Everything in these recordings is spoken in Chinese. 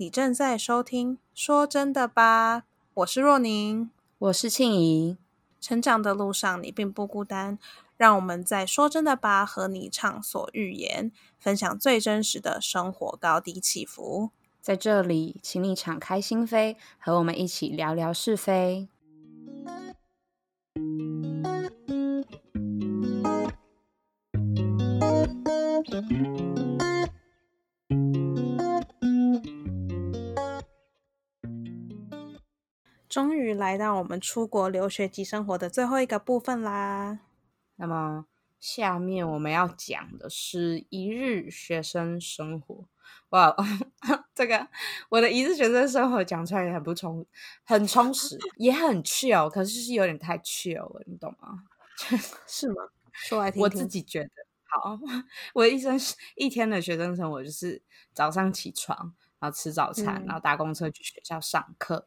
你正在收听《说真的吧》，我是若宁，我是庆怡。成长的路上，你并不孤单。让我们在《说真的吧》和你畅所欲言，分享最真实的生活高低起伏。在这里，请你敞开心扉，和我们一起聊聊是非。终于来到我们出国留学及生活的最后一个部分啦。那么，下面我们要讲的是一日学生生活。哇，这个我的一日学生生活讲出来也很不充，很充实，也很 chill，可是是有点太 chill 了，你懂吗？是吗？说来听听。我自己觉得，好，我一生一天的学生生活就是早上起床，然后吃早餐，然后搭公车去学校上课。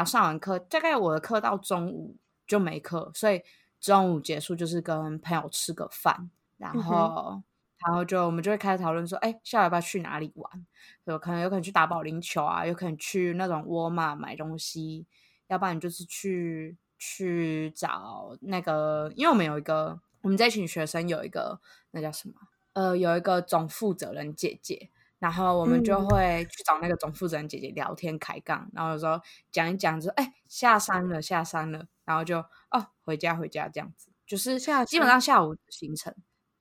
然后上完课，大概我的课到中午就没课，所以中午结束就是跟朋友吃个饭，然后然后就我们就会开始讨论说，哎，下午要不要去哪里玩？有可能有可能去打保龄球啊，有可能去那种沃尔玛买东西，要不然就是去去找那个，因为我们有一个我们这群学生有一个那叫什么？呃，有一个总负责人姐姐。然后我们就会去找那个总负责人姐姐聊天开杠，然后有时候讲一讲，说哎下山了下山了，然后就哦回家回家。这样子，就是下基本上下午行程。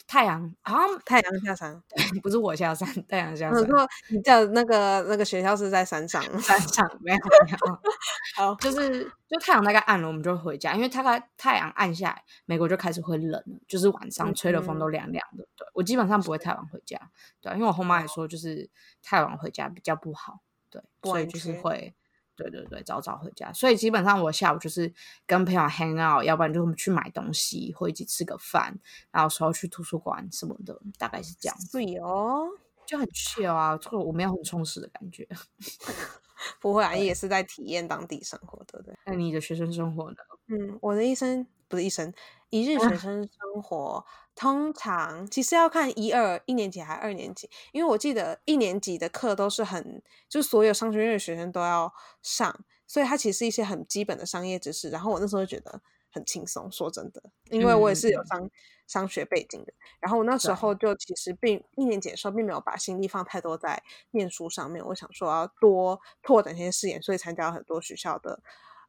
太阳好像太阳下山，不是我下山，太阳下山。我说你叫那个那个学校是在山上，山上没有没有。好，就是就太阳大概暗了，我们就回家，因为大概太阳暗下来，美国就开始会冷了，就是晚上吹的风都凉凉的。对我基本上不会太晚回家，对，因为我后妈也说，就是太晚回家比较不好，对，所以就是会。对对对，早早回家，所以基本上我下午就是跟朋友 hang out，要不然就去买东西，或一起吃个饭，然后时候去图书馆什么的，大概是这样。对哦，就很 chill 啊，就我没有很充实的感觉。不会啊，也是在体验当地生活，对不对？那你的学生生活呢？嗯，我的一生不是一生，一日学生生活。通常其实要看一二一年级还是二年级，因为我记得一年级的课都是很，就所有商学院的学生都要上，所以它其实是一些很基本的商业知识。然后我那时候觉得很轻松，说真的，因为我也是有商商学背景的。然后我那时候就其实并一年级的时候并没有把心力放太多在念书上面，我想说要多拓展一些视野，所以参加了很多学校的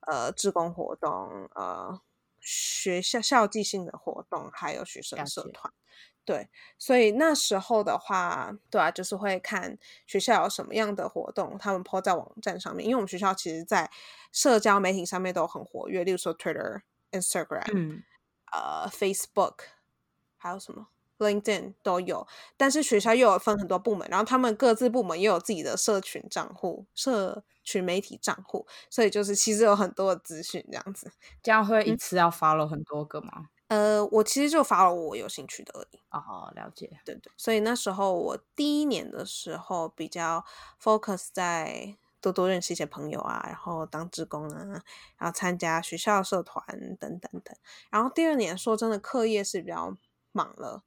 呃志工活动，呃。学校校际性的活动，还有学生社团，对，所以那时候的话，对啊，就是会看学校有什么样的活动，他们 po 在网站上面，因为我们学校其实，在社交媒体上面都很活跃，例如说 Twitter、Instagram，嗯，呃，Facebook，还有什么？LinkedIn 都有，但是学校又有分很多部门，然后他们各自部门又有自己的社群账户、社群媒体账户，所以就是其实有很多的资讯这样子。这样会一次要 follow 很多个吗？呃，我其实就 follow 我有兴趣的而已。哦，了解。对对。所以那时候我第一年的时候比较 focus 在多多认识一些朋友啊，然后当职工啊，然后参加学校社团等等等。然后第二年说真的，课业是比较忙了。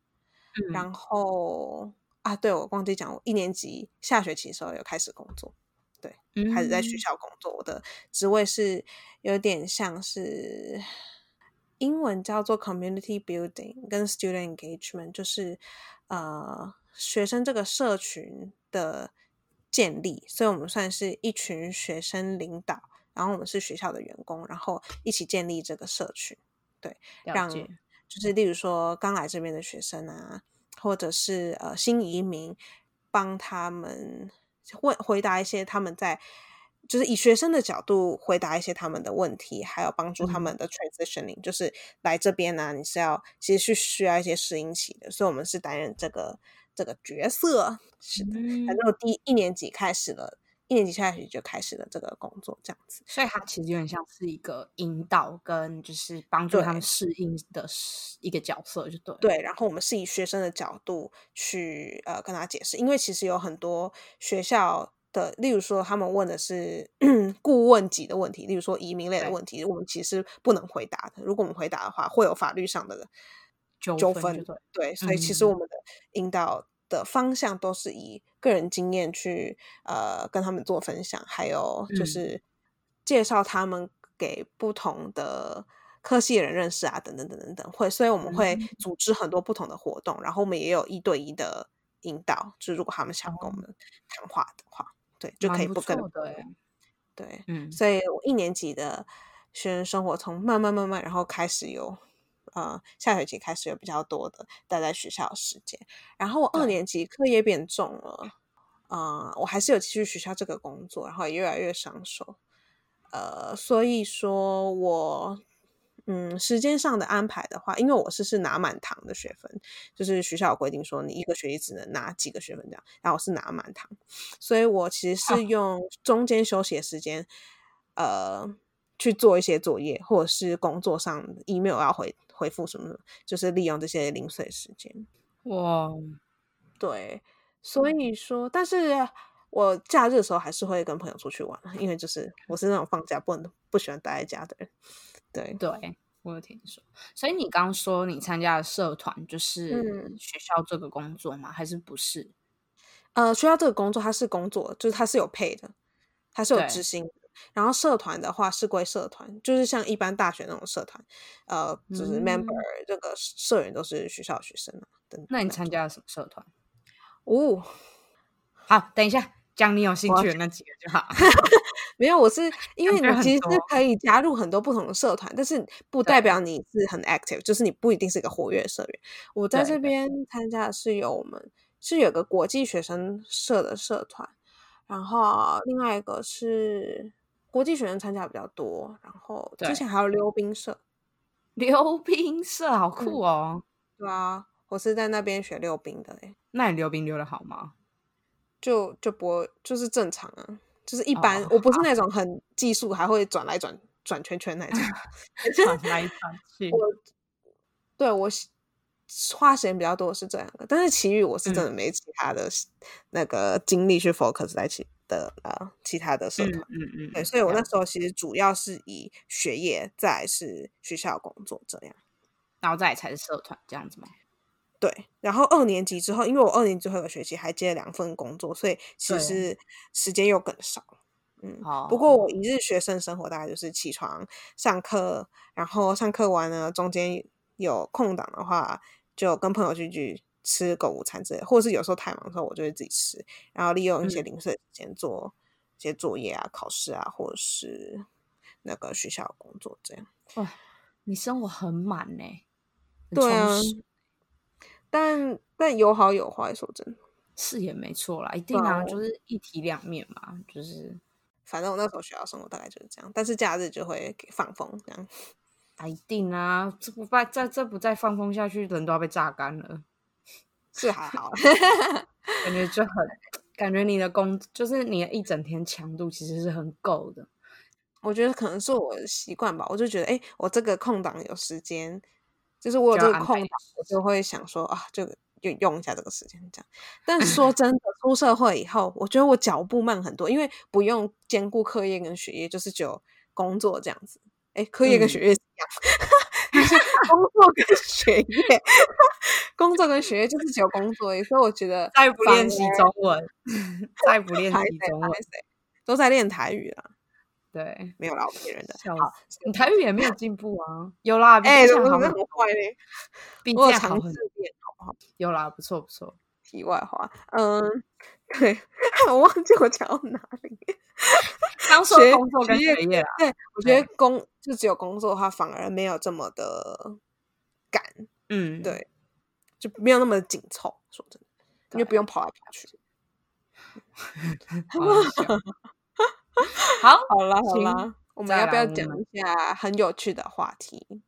然后啊，对我忘记讲，我一年级下学期的时候有开始工作，对，开始在学校工作。我的职位是有点像是英文叫做 community building 跟 student engagement，就是呃学生这个社群的建立。所以我们算是一群学生领导，然后我们是学校的员工，然后一起建立这个社群，对，让。就是例如说刚来这边的学生啊，或者是呃新移民，帮他们问回答一些他们在，就是以学生的角度回答一些他们的问题，还有帮助他们的 transitioning，就是来这边呢，你是要其实是需要一些适应期的，所以我们是担任这个这个角色，是的，反正我第一年级开始了。一年级下学期就开始了这个工作，这样子，所以它其实有点像是一个引导跟就是帮助他们适应的一个角色，就对。对，然后我们是以学生的角度去呃跟他解释，因为其实有很多学校的，例如说他们问的是 顾问级的问题，例如说移民类的问题，我们其实不能回答的。如果我们回答的话，会有法律上的纠纷。对，所以其实我们的引导。的方向都是以个人经验去呃跟他们做分享，还有就嗯。是介绍他们给不同的科系的人认识啊，等等等等等会，所以我们会嗯。组织很多不同的活动，然后我们也有一对一的引导，就是如果他们想跟我哦。们谈话的话，对，就可以不跟对，嗯。所以我一年级的学生生活从慢慢慢慢，然后开始有呃下学期开始有比较多的待在学校的时间，然后我二年级课业变重了，呃，我还是有继续学校这个工作，然后也越来越上手，呃，所以说我。嗯，时间上的安排的话，因为我是是拿满堂的学分，就是学校有规定说你一个学期只能拿几个学分这样，然后我是拿满堂，所以我其实哦是。用中间休息的时间，呃，去做一些作业，或者是工作上 email 要回回复什么的，就是利用这些零碎时间。哇，对，所以说，但是我假日的时候还是会跟朋友出去玩啊，因为就是 我是那种放假不能不喜欢待在家的人。对，对我有听说，所以你刚刚说你参加的社团就是嗯学校这个工作吗？还是不是？呃，学校这个工作它是工作，就是它是有配的，它是有对执行的。然后社团的话是归社团，就是像一般大学那种社团，呃，就是 member 嗯这个社员都是学校学生啊。等那你参加了什么社团？哦，好，等一下讲你有兴趣的那几个就好。没有，我是 因为你其实是可以加入很多不同的社团，但是不代表你是很 active，就是你不一定是一个活跃社员。我在这边参加的是有我们是有个国际学生社的社团，然后另外一个是国际学生参加比较多，然后之前还有溜冰社，溜冰社好嗯酷哦！对啊，我是在那边学溜冰的嘞，那你溜冰溜的好吗？就就不就是正常啊，就是一般，哦我不是那种很技术还会转来转转圈圈那种。转来转去。我对我花时间比较多的是这两个，但是其余我是真的嗯没其他的那个精力去 focus 在其的呃其他的社嗯团。嗯嗯，对，所以我那时候其实主要是以学业，再是学校工作这样。然后再来才是社团这样子吗？对，然后二年级之后，因为我二年级最后一个学期还接了两份工作，所以其实时间又更少。嗯，不过哦我一日学生生活大概就是起床、上课，然后上课完呢，中间有空档的话，就跟朋友聚聚，吃狗午餐之类的，或者是有时候太忙的时候，我就会自己吃，然后利用一些嗯零碎时间做一些作业啊、考试啊，或者是那个学校的工作这样。哇，你生活很满呢、很对啊但但有好有坏，说真的。是也没错啦，一定啊啊，就是一体两面嘛，就是反正我那时候学校生活大概就是这样，但是假日就会给放风这样。啊，一定啊，这不再再这不再放风下去，人都要被榨干了，是还好，感觉就很，感觉你的工就是你的一整天强度其实是很够的，我觉得可能是我的习惯吧。我就觉得，哎、我这个空档有时间，就是我有这个空档，我就会想说啊，就用用一下这个时间这样。但说真的，出社会以后，我觉得我脚步慢很多，因为不用兼顾课业跟学业，就是只有工作这样子。哎，课业跟嗯学业是一样，就是工作跟学业，工作跟学业就是只有工作而已，所以我觉得再不练习中文，再不练习中文都在练台语了，对，没有啦，我骗人的。笑好，你台语也没有 进步啊，有啦，比哎，之怎么坏嘞？比我有之前好不好，有啦，不错不错。题外话，嗯，对，我忘记我讲到哪里。刚说学工作跟学业对，我觉得工就只有工作的话，反而没有这么的赶，嗯，对，就没有那么紧凑。说真的，因为不用跑来跑去。好好了好，好啦好啦，我们要不要讲一下很有趣的话题？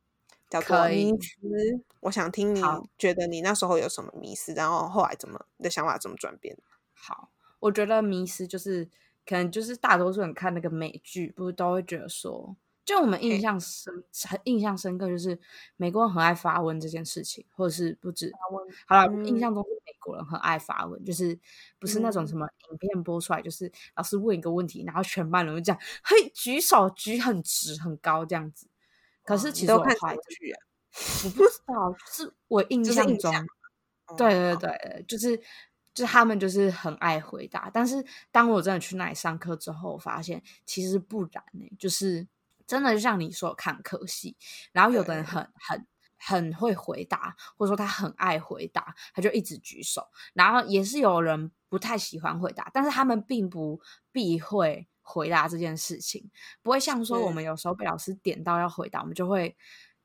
叫做可以迷思。我想听你觉得你那时候有什么迷思，然后后来怎么你的想法怎么转变？好，我觉得迷思就是可能就是大多数人看那个美剧，不是都会觉得说，就我们印象深很印象深刻，就是美国人很爱发问这件事情，或者是不止好了，印嗯象中是美国人很爱发问，就是不是那种嗯什么影片播出来，就是老师问一个问题，然后全班人就这样，嘿，举手举很直很高这样子。可是其实我后来什么剧啊？我不知道，就是我 印象中象，对对对，就是就是他们就是很爱回答。但是当我真的去那里上课之后，我发现其实不然呢、就是真的就像你说看科系，然后有的人很很很会回答，或者说他很爱回答，他就一直举手。然后也是有人不太喜欢回答，但是他们并不避讳回答这件事情，不会像说我是们有时候被老师点到要回答，我们就会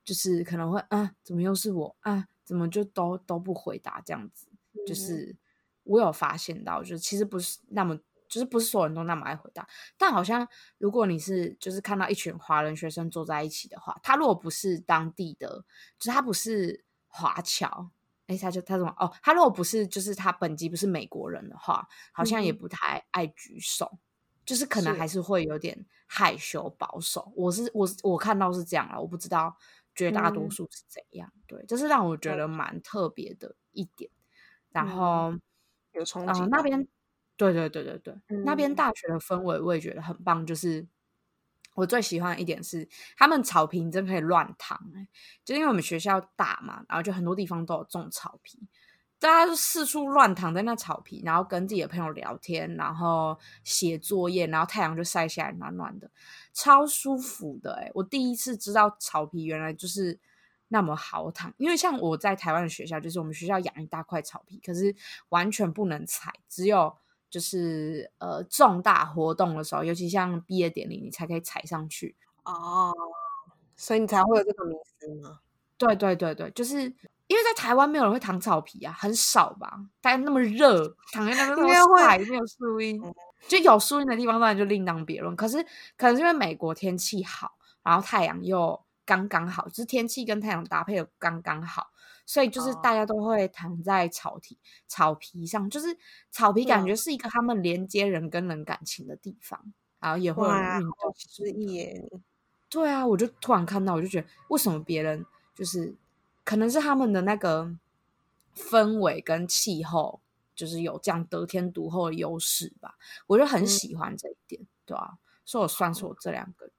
就是可能会啊，怎么又是我啊？怎么就都都不回答这样子？就嗯是我有发现到，就是其实不是那么，就是不是所有人都那么爱回答，但好像如果你是就是看到一群华人学生坐在一起的话，他如果不是当地的，就是他不是华侨。哎，他就他怎么哦？他如果不是，就是他本籍不是美国人的话，好像也不太爱举手，就是可能还是会有点害羞保守。我是我是我看到是这样了，我不知道绝大多嗯数是怎样。对，这是让我觉得蛮特别的一点。然嗯后，有冲嗯、击到那边对对对对对，那边嗯大学的氛围我也觉得很棒，就是。我最喜欢的一点是，他们草坪真可以乱躺哎、就因为我们学校大嘛，然后就很多地方都有种草皮，大家就四处乱躺在那草皮，然后跟自己的朋友聊天，然后写作业，然后太阳就晒下来，暖暖的，超舒服的哎、我第一次知道草皮原来就是那么好躺，因为像我在台湾的学校，就是我们学校养一大块草皮，可是完全不能踩，只有就是呃重大活动的时候，尤其像毕业典礼，你才可以踩上去。哦，所以你才会有这个迷思吗？对对对对，就是因为在台湾没有人会躺草皮啊，很少吧？大家那么热，躺在那边那应该会么晒，没有树荫，就有树荫的地方当然就另当别论。可是可能是因为美国天气好，然后太阳又刚刚好，就是天气跟太阳搭配的刚刚好，所以就是哦大家都会躺在草皮草皮上，就是草皮感哇觉是一个他们连接人跟人感情的地方，然后也会有运动好有诗意耶！对啊，我就突然看到，我就觉得为什么别人就是可能是他们的那个氛围跟气候，就是有这样得天独厚的优势吧。我就很嗯喜欢这一点，对啊，所以我算是我这两个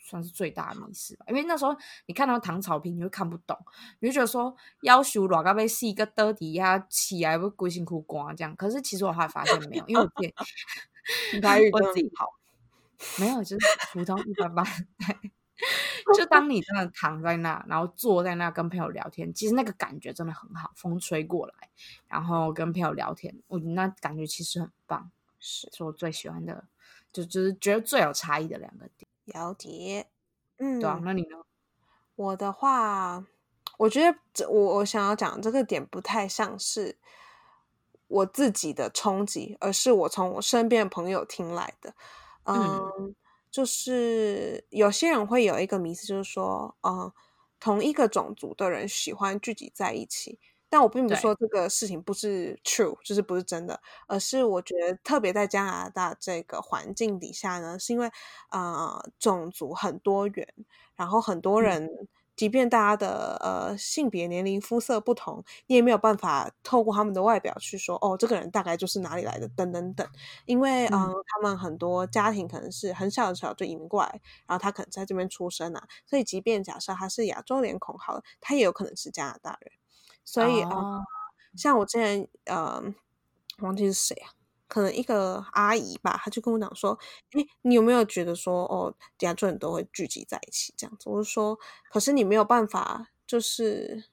算是最大的迷失吧。因为那时候你看到糖草坪，你会看不懂，你就觉得说要求老咖被是一个得底下起来会龟辛苦光这样。可是其实我后来发现没有，因为我 自己你台语真的我自己好，没有，就是普通一般般。对，就当你真的躺在那，然后坐在那跟朋友聊天，其实那个感觉真的很好，风吹过来，然后跟朋友聊天，我那感觉其实很棒，是是我最喜欢的，就就是觉得最有差异的两个点，了解。嗯，对啊，那你呢？我的话，我觉得这我我想要讲这个点不太像是我自己的冲击，而是我从我身边的朋友听来的。嗯嗯，就是有些人会有一个迷思，就是说，嗯，同一个种族的人喜欢聚集在一起。但我并不是说这个事情不是 true，就是不是真的，而是我觉得特别在加拿大这个环境底下呢，是因为呃种族很多元，然后很多嗯。人，即便大家的呃性别、年龄、肤色不同，你也没有办法透过他们的外表去说哦，这个人大概就是哪里来的，等等等。因为嗯、嗯他们很多家庭可能是很小的时候就移民过来，然后他可能在这边出生啊，所以即便假设他是亚洲脸孔好了，他也有可能是加拿大人。所以，啊，哦像我之前呃，忘记是谁啊，可能一个阿姨吧，她就跟我讲说，诶，你有没有觉得说，哦，亚洲人都会聚集在一起这样子？我就说，可是你没有办法，就是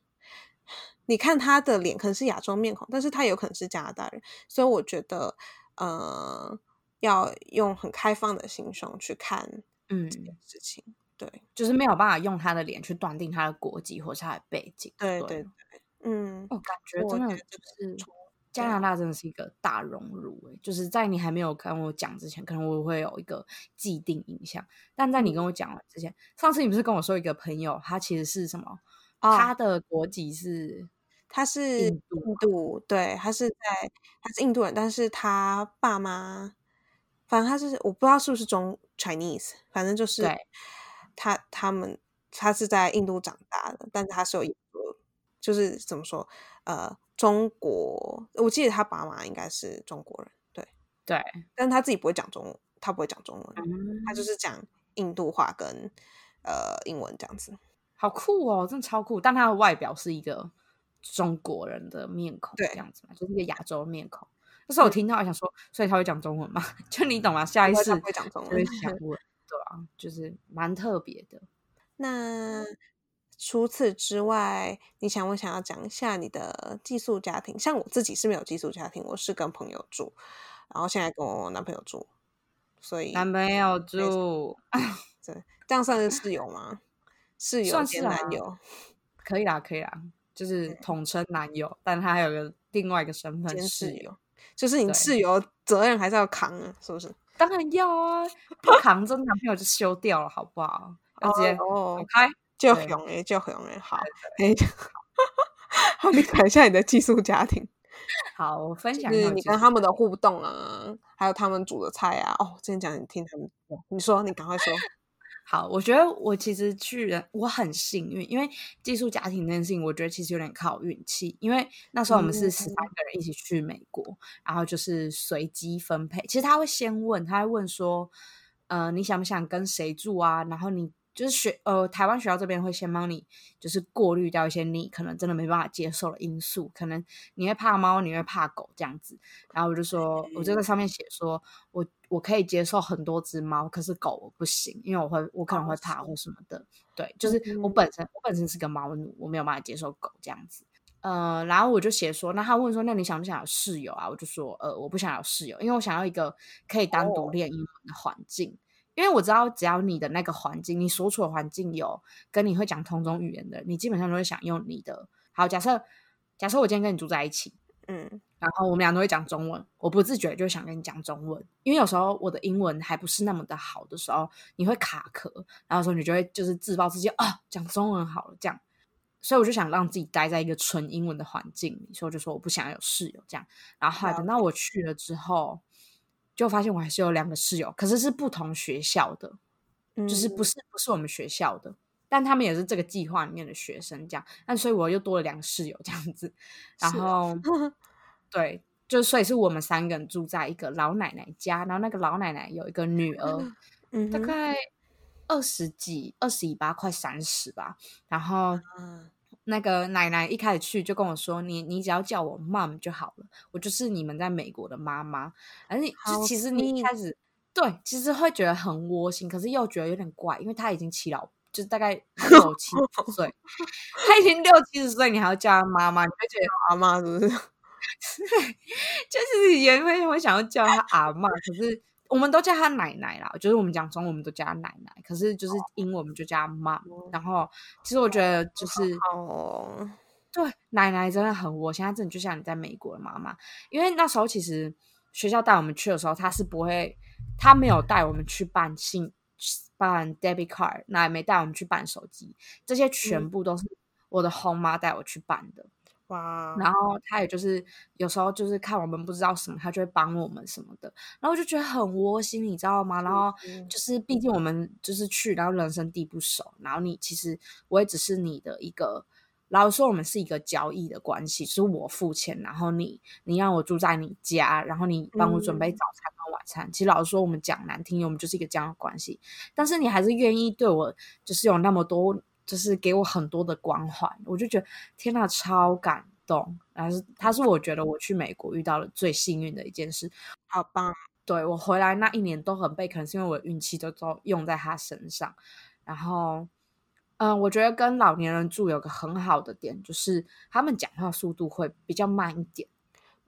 你看他的脸可能是亚洲面孔，但是他有可能是加拿大人，所以我觉得，呃，要用很开放的心胸去看嗯这，件事情。对，就是没有办法用他的脸去断定他的国籍或是他的背景，对，对对，嗯，我感觉我真的就是从加拿大真的是一个大熔炉欸、就是在你还没有跟我讲之前，可能我会有一个既定印象，但在你跟我讲完之前，上次你不是跟我说一个朋友，他其实是什么？哦他的国籍是他是印度，对，他是在他是印度人，但是他爸妈，反正他是我不知道是不是中 Chinese，反正就是对他他们他是在印度长大的，但是他是有就是怎么说呃中国，我记得他爸妈应该是中国人，对，对，但是他自己不会讲中，他不会讲中文，嗯他就是讲印度话跟呃英文这样子，好酷哦，真的超酷。但他的外表是一个中国人的面孔，对这样子嘛，就是一个亚洲面孔。那时候我听到，我想说，所以他会讲中文嘛？就你懂吗？下意识会讲中文，想问，对啊，就是蛮特别的。那除此之外，你想不想要讲一下你的寄宿家庭？像我自己是没有寄宿家庭，我是跟朋友住，然后现在跟我男朋友住，所以男朋友住，对，这样算是室友吗？室友兼男友，可以啦，可以啦，就是统称男友，但他还有个另外一个身份室友。就是你室友责任还是要扛啊，是不是？当然要啊，不扛这男朋友就休掉了，好不好？要直接走开，就熊哎，就熊哎，好哎，好，你讲一下你的寄宿家庭。好，我分享就是你跟他们的互动啊，还有他们煮的菜啊。哦，之前讲你听他们，你说，你赶快说。好，我觉得我其实去，我很幸运，因为寄宿家庭这件事情，我觉得其实有点靠运气。因为那时候我们是十三个人一起去美国，然后就是随机分配。其实他会先问，他会问说，呃，你想不想跟谁住啊？然后你。就是学呃，台湾学校这边会先帮你，就是过滤掉一些你可能真的没办法接受的因素，可能你会怕猫，你会怕狗这样子。然后我就说，我就在上面写说，我我可以接受很多只猫，可是狗我不行，因为我会我可能会怕或什么的。对，就是我本身我本身是个猫奴，我没有办法接受狗这样子。呃，然后我就写说，那他问说，那你想不想有室友啊？我就说，呃，我不想要室友，因为我想要一个可以单独练英文的环境。因为我知道，只要你的那个环境，你所处的环境有跟你会讲同种语言的，你基本上都会想用你的。好，假设假设我今天跟你住在一起，嗯，然后我们俩都会讲中文，我不自觉就想跟你讲中文，因为有时候我的英文还不是那么的好的时候，你会卡壳，然后说你就会就是自暴自弃啊，讲中文好了这样，所以我就想让自己待在一个纯英文的环境里，所以我就说我不想有室友这样，然后后来等到我去了之后。就发现我还是有两个室友，可是是不同学校的，就是不是不是我们学校的，但他们也是这个计划里面的学生，这样，那所以我又多了两个室友这样子，然后。对，就所以是我们三个人住在一个老奶奶家，然后那个老奶奶有一个女儿，大概二十几、二十一八、快三十吧，然后。那个奶奶一开始去就跟我说：“你你只要叫我 mom 就好了，我就是你们在美国的妈妈。”而且就其实你一开始对，其实会觉得很窝心，可是又觉得有点怪，因为他已经七老，就是大概六七十 岁，他已经六七十岁，你还要叫他妈妈，你会觉得阿妈是不是？就是也会会想要叫他阿妈，可是。我们都叫她奶奶啦，就是我们讲中文，我们都叫她奶奶。可是就是英文，我们就叫她妈。然后其实我觉得就是哦，对，奶奶真的很窝心。在真的就像你在美国的妈妈，因为那时候其实学校带我们去的时候，她是不会，她没有带我们去办信、办 debit card，那也没带我们去办手机，这些全部都是我的后妈带我去办的。哇！然后他也就是有时候就是看我们不知道什么，他就会帮我们什么的，然后我就觉得很窝心，你知道吗？然后就是毕竟我们就是去，然后人生地不熟，然后你其实我也只是你的一个，老实说我们是一个交易的关系，是我付钱，然后你你让我住在你家，然后你帮我准备早餐跟晚餐。其实老实说，我们讲难听，我们就是一个这样的关系，但是你还是愿意对我就是有那么多。就是给我很多的光环，我就觉得天呐，超感动！然后是他是我觉得我去美国遇到了最幸运的一件事，好棒！对我回来那一年都很背，可能是因为我运气都都用在他身上。然后，嗯，我觉得跟老年人住有个很好的点，就是他们讲话速度会比较慢一点，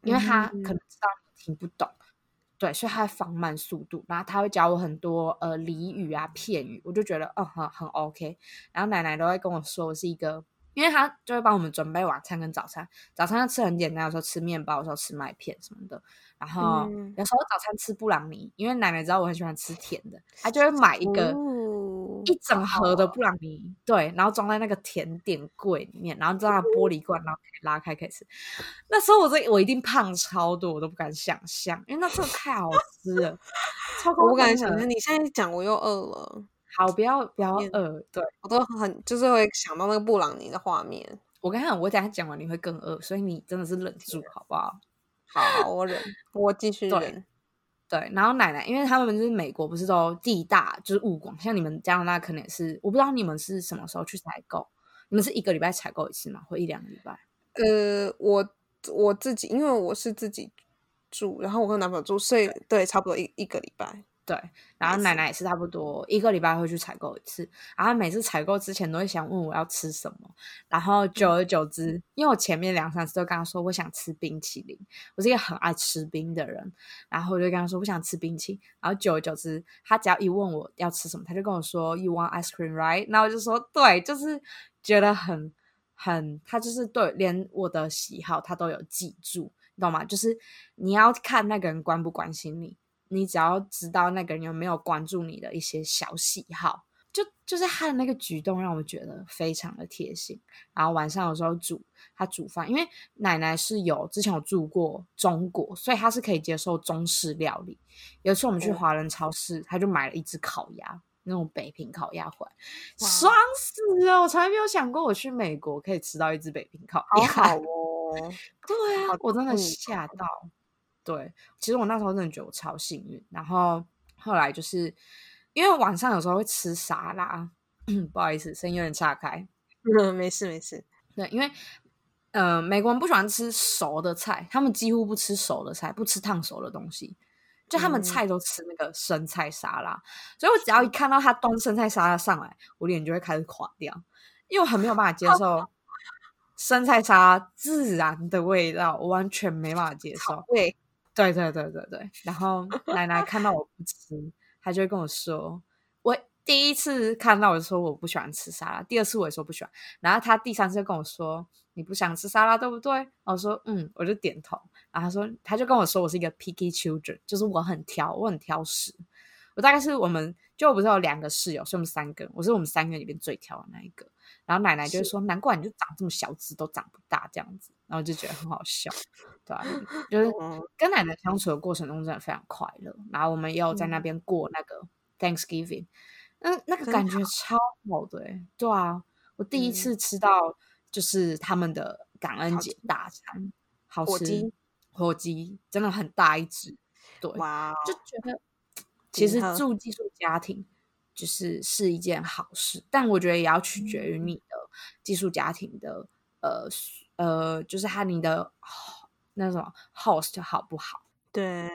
因为他可能知道你听不懂。对，所以他放慢速度，然后他会教我很多呃俚语啊片语，我就觉得哦很很 OK。然后奶奶都会跟我说我是一个，因为他就会帮我们准备晚餐跟早餐，早餐要吃很简单，有时候吃面包，有时候吃麦片什么的。然后有时候早餐吃布朗尼，因为奶奶知道我很喜欢吃甜的，她就会买一个。一整盒的布朗尼，对，然后装在那个甜点柜里面，然后装在玻璃罐，然后可以拉开可以吃。那时候我这我一定胖超多，我都不敢想象，因为那真的太好吃了，超我不敢想象。你现在讲我又饿了，好，不要不要饿，对我都很就是会想到那个布朗尼的画面。我跟你讲，我等下讲完你会更饿，所以你真的是忍住好不好？好，我忍，我继续忍。对，然后奶奶，因为他们就是美国，不是都地大，就是物广，像你们加拿大可能也是，我不知道你们是什么时候去采购，你们是一个礼拜采购一次吗？或一两个礼拜？呃，我我自己，因为我是自己住，然后我跟男朋友住，所以对，差不多一一个礼拜。对，然后奶奶也是差不多一个礼拜会去采购一次，然后每次采购之前都会想问我要吃什么，然后久而久之，因为我前面两三次都跟他说我想吃冰淇淋，我是一个很爱吃冰的人，然后我就跟他说我想吃冰淇淋，然后久而久之，他只要一问我要吃什么，他就跟我说 You want ice cream, right？那我就说对，就是觉得很很，他就是对连我的喜好他都有记住，你懂吗？就是你要看那个人关不关心你。你只要知道那个人有没有关注你的一些小喜好，就就是他的那个举动让我觉得非常的贴心。然后晚上有时候煮他煮饭，因为奶奶是有之前有住过中国，所以他是可以接受中式料理。有一次我们去华人超市，他就买了一只烤鸭，那种北平烤鸭回来，爽死了！我从来没有想过我去美国可以吃到一只北平烤鸭，好好哦。对啊，我真的吓到。对，其实我那时候真的觉得我超幸运。然后后来就是因为晚上有时候会吃沙拉，不好意思，声音有点岔开。嗯，没事没事。对，因为呃，美国人不喜欢吃熟的菜，他们几乎不吃熟的菜，不吃烫熟的东西，就他们菜都吃那个生菜沙拉。所以我只要一看到他端生菜沙拉上来，我脸就会开始垮掉，因为我很没有办法接受 生菜沙拉自然的味道，我完全没办法接受。对。对对对对对，然后奶奶看到我不吃，她就会跟我说：“我第一次看到我就说我不喜欢吃沙拉，第二次我也说不喜欢，然后她第三次就跟我说你不想吃沙拉对不对？”我说：“嗯。”我就点头。然后她说她就跟我说我是一个 picky children，就是我很挑，我很挑食。我大概是我们就我不是有两个室友，是我们三个，我是我们三个里面最挑的那一个。然后奶奶就说：“难怪你就长这么小只，都长不大这样子。”然后就觉得很好笑，对吧？就是跟奶奶相处的过程中真的非常快乐。然后我们也有在那边过那个 Thanksgiving，那那个感觉超好的，对啊！我第一次吃到就是他们的感恩节大餐，好吃火鸡真的很大一只，对，哇，就觉得其实住寄宿家庭。就是是一件好事，但我觉得也要取决于你的寄宿家庭的呃呃，就是他你的那种 host 好不好？对，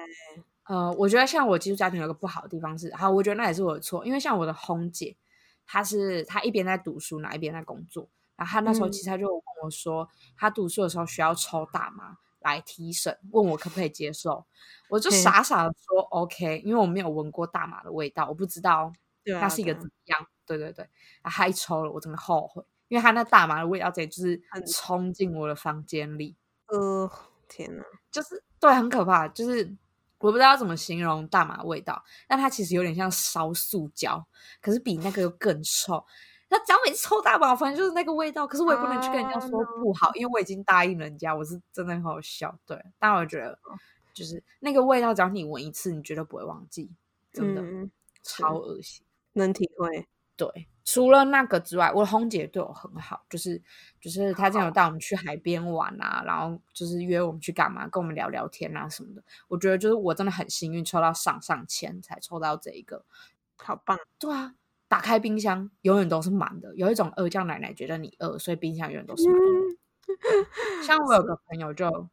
呃，我觉得像我寄宿家庭有个不好的地方是，好，我觉得那也是我的错，因为像我的红姐，她是她一边在读书，哪一边在工作，然后她那时候其实她就跟我说，她读书的时候需要抽大麻来提审，问我可不可以接受，我就傻傻的说 OK，因为我没有闻过大麻的味道，我不知道。它是一个怎么样？对对对，他一抽了，我真的后悔，因为他那大麻的味道直接就是冲进我的房间里。呃，天哪，就是对，很可怕。就是我不知道怎么形容大麻味道，但它其实有点像烧塑胶，可是比那个又更臭。那只要每次抽大麻，反正就是那个味道。可是我也不能去跟人家说不好，因为我已经答应人家，我是真的很好笑。对，但我觉得就是那个味道，只要你闻一次，你绝对不会忘记，真的超恶心。能体会，对，除了那个之外，我的红姐对我很好，就是就是她经常带我们去海边玩啊，然后就是约我们去干嘛，跟我们聊聊天啊什么的。我觉得就是我真的很幸运，抽到上上签才抽到这一个，好棒。对啊，打开冰箱永远都是满的，有一种饿叫奶奶觉得你饿，所以冰箱永远都是满的。像我有个朋友就，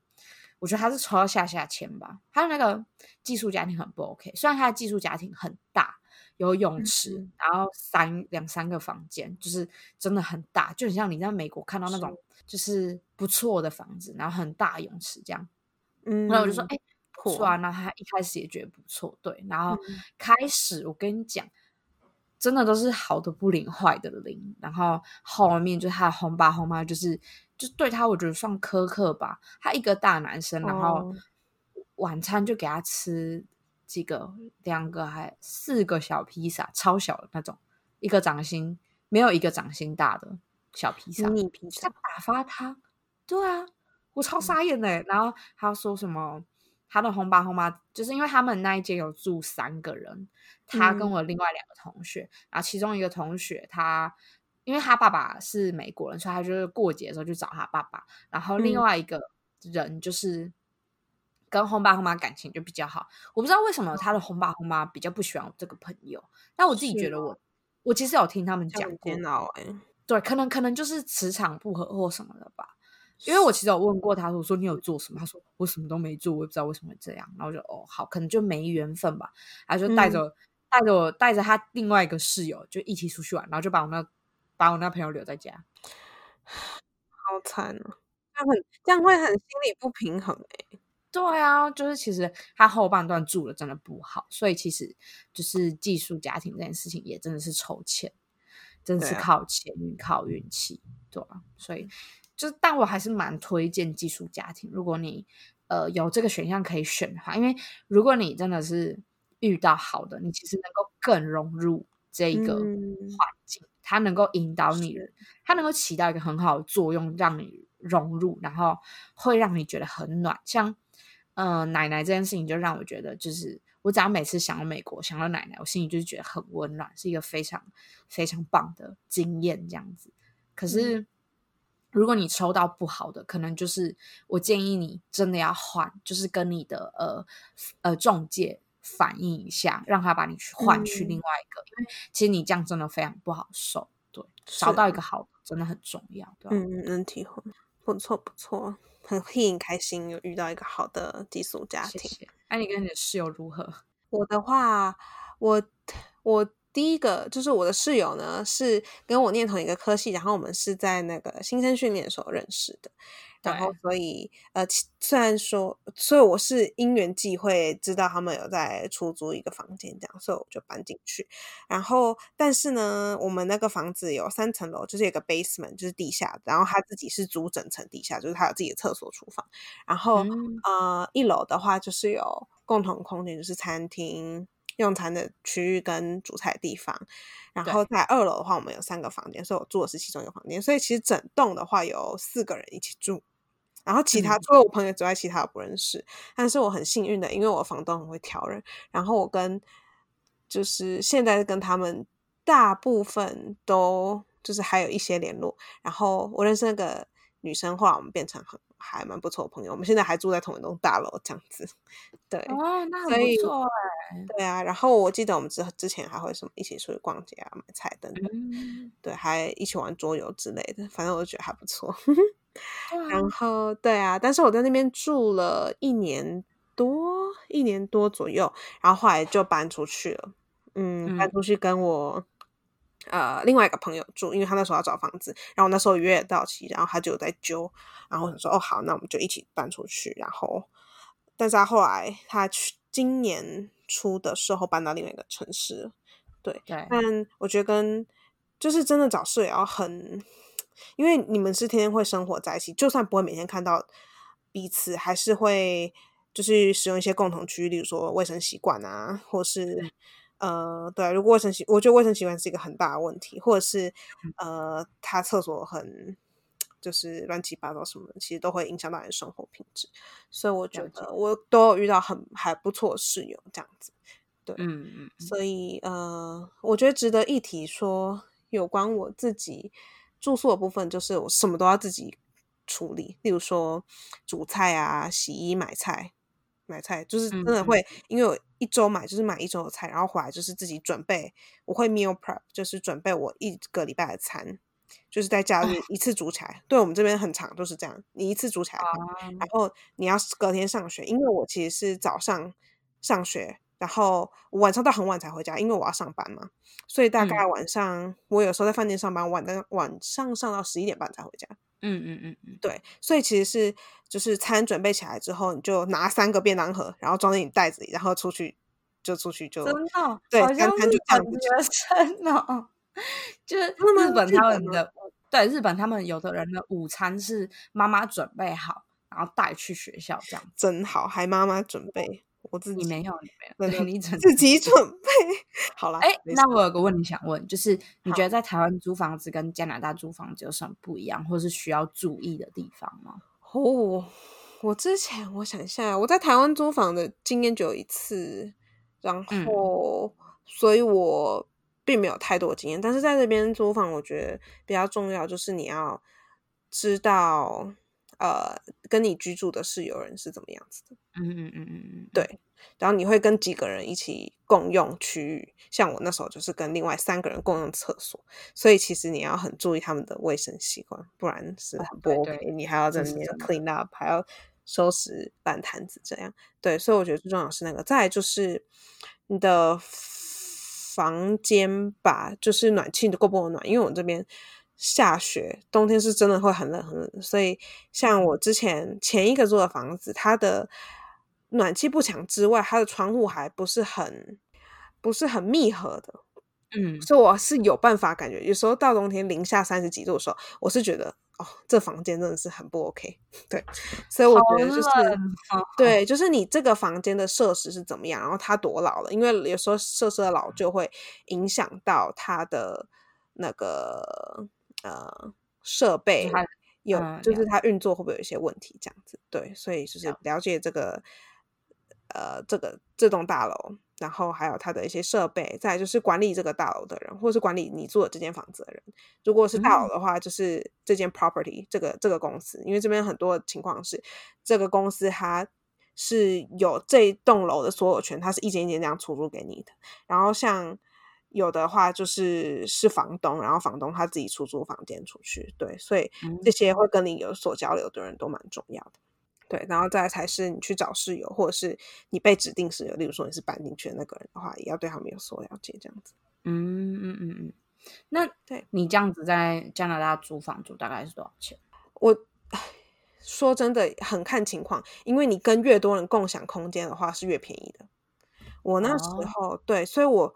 我觉得他是抽到下下签吧，他的那个寄宿家庭很不 OK，虽然他的寄宿家庭很大。有泳池，然后三两三个房间，就是真的很大，就很像你在美国看到那种就是不错的房子，然后很大泳池这样。嗯，然后我就说，哎，不错啊。那他一开始也觉得不错，对。然后开始我跟你讲，真的都是好的不灵，坏的灵。然后后面就他的红爸红妈，就是就对他，我觉得算苛刻吧。他一个大男生，然后晚餐就给他吃。几个，两个还四个小披萨，超小的那种，一个掌心没有一个掌心大的小披萨，迷你披萨打发他，对啊，我超傻眼的。然后他说什么，他的红爸红妈就是因为他们那一间有住三个人，他跟我另外两个同学，然后其中一个同学他因为他爸爸是美国人，所以他就是过节的时候去找他爸爸，然后另外一个人就是。跟红爸红妈感情就比较好，我不知道为什么他的红爸红妈比较不喜欢我这个朋友，但我自己觉得我我其实有听他们讲过，对，可能可能就是磁场不合或什么的吧，因为我其实有问过他，我说你有做什么？他说我什么都没做，我也不知道为什么会这样。然后我就哦好，可能就没缘分吧。他就带着带着我带着他另外一个室友就一起出去玩，然后就把我那把我那朋友留在家，好惨哦！这样很这样会很心理不平衡哎。对啊，就是其实他后半段住的真的不好，所以其实就是寄宿家庭这件事情也真的是筹钱，真的是靠钱运靠运气，对啊，所以。就是，但我还是蛮推荐寄宿家庭。如果你呃有这个选项可以选的话，因为如果你真的是遇到好的，你其实能够更融入这一个环境，它能够引导你，它能够起到一个很好的作用，让你融入，然后会让你觉得很暖。像呃奶奶这件事情，就让我觉得，就是我只要每次想到美国，想到奶奶，我心里就是觉得很温暖，是一个非常非常棒的经验。这样子，可是。如果你抽到不好的，可能就是我建议你真的要换，就是跟你的呃呃中介反映一下，让他把你去换去另外一个，因为其实你这样真的非常不好受。对，找到一个好真的很重要。对，嗯，能体会，不错不错，很替你开心，有遇到一个好的寄宿家庭。那你跟你的室友如何？我的话，我我。第一个就是我的室友呢，是跟我念同一个科系，然后我们是在那个新生训练的时候认识的，然后所以呃，虽然说，所以我是因缘际会知道他们有在出租一个房间，这样，所以我就搬进去。然后，但是呢，我们那个房子有三层楼，就是有个 basement，就是地下，然后他自己是租整层地下，就是他有自己的厕所、厨房。然后呃，一楼的话就是有共同空间，就是餐厅。用餐的区域跟煮菜的地方，然后在二楼的话，我们有三个房间，所以我住的是其中一个房间。所以其实整栋的话有四个人一起住，然后其他除了我朋友之外，其他我不认识。但是我很幸运的，因为我房东很会挑人，然后我跟就是现在跟他们大部分都就是还有一些联络。然后我认识那个女生，后来我们变成很。还蛮不错的朋友，我们现在还住在同一栋大楼，这样子，对，哦，那很不错哎，对啊，然后我记得我们之之前还会什么一起出去逛街啊、买菜等等，对，还一起玩桌游之类的，反正我觉得还不错。然后对啊，但是我在那边住了一年多，一年多左右，然后后来就搬出去了，嗯，搬出去跟我。呃，另外一个朋友住，因为他那时候要找房子，然后那时候约到期，然后他就在揪，然后我说哦好，那我们就一起搬出去。然后，但是他后来他去今年初的时候搬到另外一个城市，对对。但我觉得跟就是真的找室友要很，因为你们是天天会生活在一起，就算不会每天看到彼此，还是会就是使用一些共同区域，例如说卫生习惯啊，或是。呃，对，如果卫生习，我觉得卫生习惯是一个很大的问题，或者是呃，他厕所很就是乱七八糟什么的，其实都会影响到你的生活品质。所以我觉得我都有遇到很还不错的室友这样子，对，嗯嗯。所以呃，我觉得值得一提说，有关我自己住宿的部分，就是我什么都要自己处理，例如说煮菜啊、洗衣、买菜。买菜就是真的会，因为我一周买就是买一周的菜，然后回来就是自己准备。我会 meal prep，就是准备我一个礼拜的餐，就是在家里一次煮起来。对我们这边很长都是这样，你一次煮起来，然后你要隔天上学，因为我其实是早上上学，然后晚上到很晚才回家，因为我要上班嘛。所以大概晚上我有时候在饭店上班，晚的晚上上到十一点半才回家。嗯嗯嗯嗯，对，所以其实是就是餐准备起来之后，你就拿三个便当盒，然后装在你袋子里，然后出去就出去就真的对，好像就感觉真的，就是日本他们的对日本他们有的人的午餐是妈妈准备好，然后带去学校这样，真好，还妈妈准备。我自己没有，你没有，对你自己准备好了。哎，那我有个问题想问，就是你觉得在台湾租房子跟加拿大租房子有什么不一样，或是需要注意的地方吗？哦，我之前我想一下，我在台湾租房的经验就有一次，然后所以我并没有太多经验，但是在这边租房，我觉得比较重要就是你要知道。呃跟你居住的室友人是怎么样子的。嗯嗯嗯嗯嗯，对，然后你会跟几个人一起共用区域，像我那时候就是跟另外三个人共用厕所，所以其实你要很注意他们的卫生习惯，不然是很不 OK，你还要在里面 clean up，还要收拾烂摊子，这样对，所以我觉得最重要是那个，再就是你的房间吧，就是暖气够不够暖，因为我这边。下雪，冬天是真的会很冷很冷，所以像我之前前一个租的房子，它的暖气不强之外，它的窗户还不是很不是很密合的，嗯，所以我是有办法感觉，有时候到冬天零下三十几度的时候，我是觉得哦，这房间真的是很不 OK，对，所以我觉得就是对，就是你这个房间的设施是怎么样，然后它多老了，因为有时候设施的老就会影响到它的那个。呃，设备有，就是它运作会不会有一些问题？这样子，对，所以就是了解这个，呃，这个这栋大楼，然后还有它的一些设备，再就是管理这个大楼的人，或者是管理你住的这间房子的人。如果是大楼的话，就是这间 property 这个这个公司，因为这边很多情况是这个公司它是有这栋楼的所有权，它是一间一间这样出租给你的。然后像。有的话就是是房东，然后房东他自己出租房间出去，对，所以这些会跟你有所交流的人都蛮重要的，对，然后再才是你去找室友，或者是你被指定室友，例如说你是搬进去的那个人的话，也要对他们有所了解，这样子。嗯嗯嗯嗯，那对你这样子在加拿大租房租大概是多少钱？我说真的很看情况，因为你跟越多人共享空间的话是越便宜的。我那时候对，所以我。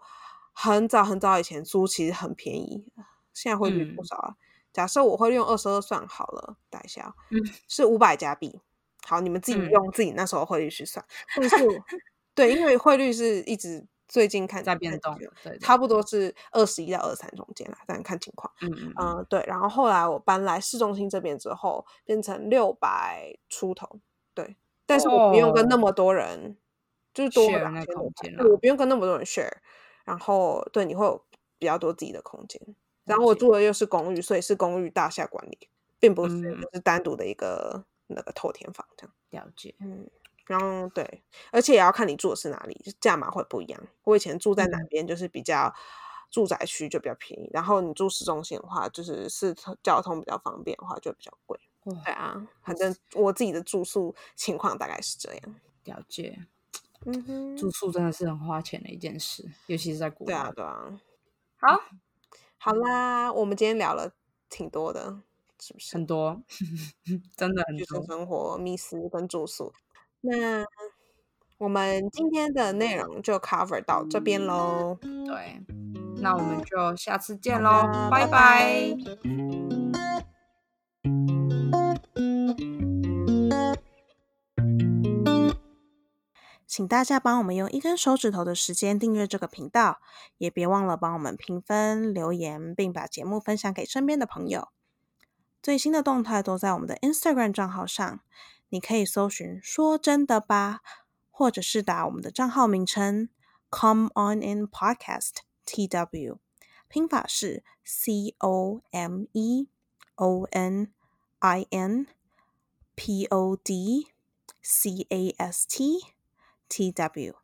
很早很早以前租其实很便宜，现在汇率不少啊？假设我会用二十二算好了，等一下，嗯，是五百加币。好，你们自己用自己那时候汇率去算。但是，对，因为汇率是一直最近看在变动，对，差不多是二十一到二三中间啦，但看情况。嗯嗯嗯，对。然后后来我搬来市中心这边之后，变成六百出头，对。但是我不用跟那么多人，就是多两千多我不用跟那么多人 share。然后对你会有比较多自己的空间，然后我住的又是公寓，所以是公寓大厦管理，并不是是单独的一个那个透天房这样。了解，嗯，然后对，而且也要看你住的是哪里，价码会不一样。我以前住在南边，就是比较住宅区就比较便宜，然后你住市中心的话，就是是交通比较方便的话就比较贵。对啊，反正我自己的住宿情况大概是这样。了解。嗯哼，住宿真的是很花钱的一件事，尤其是在国外。对啊，对啊。好，好啦，我们今天聊了挺多的，是不是？很多，真的很多。生活、密斯跟住宿。那我们今天的内容就 cover 到这边喽。对，那我们就下次见喽，拜拜。请大家帮我们用一根手指头的时间订阅这个频道，也别忘了帮我们评分、留言，并把节目分享给身边的朋友。最新的动态都在我们的 Instagram 账号上，你可以搜寻“说真的吧”，或者是打我们的账号名称 “Come On In Podcast T W”，拼法是 C O M E O N I N P O D C A S T。TW.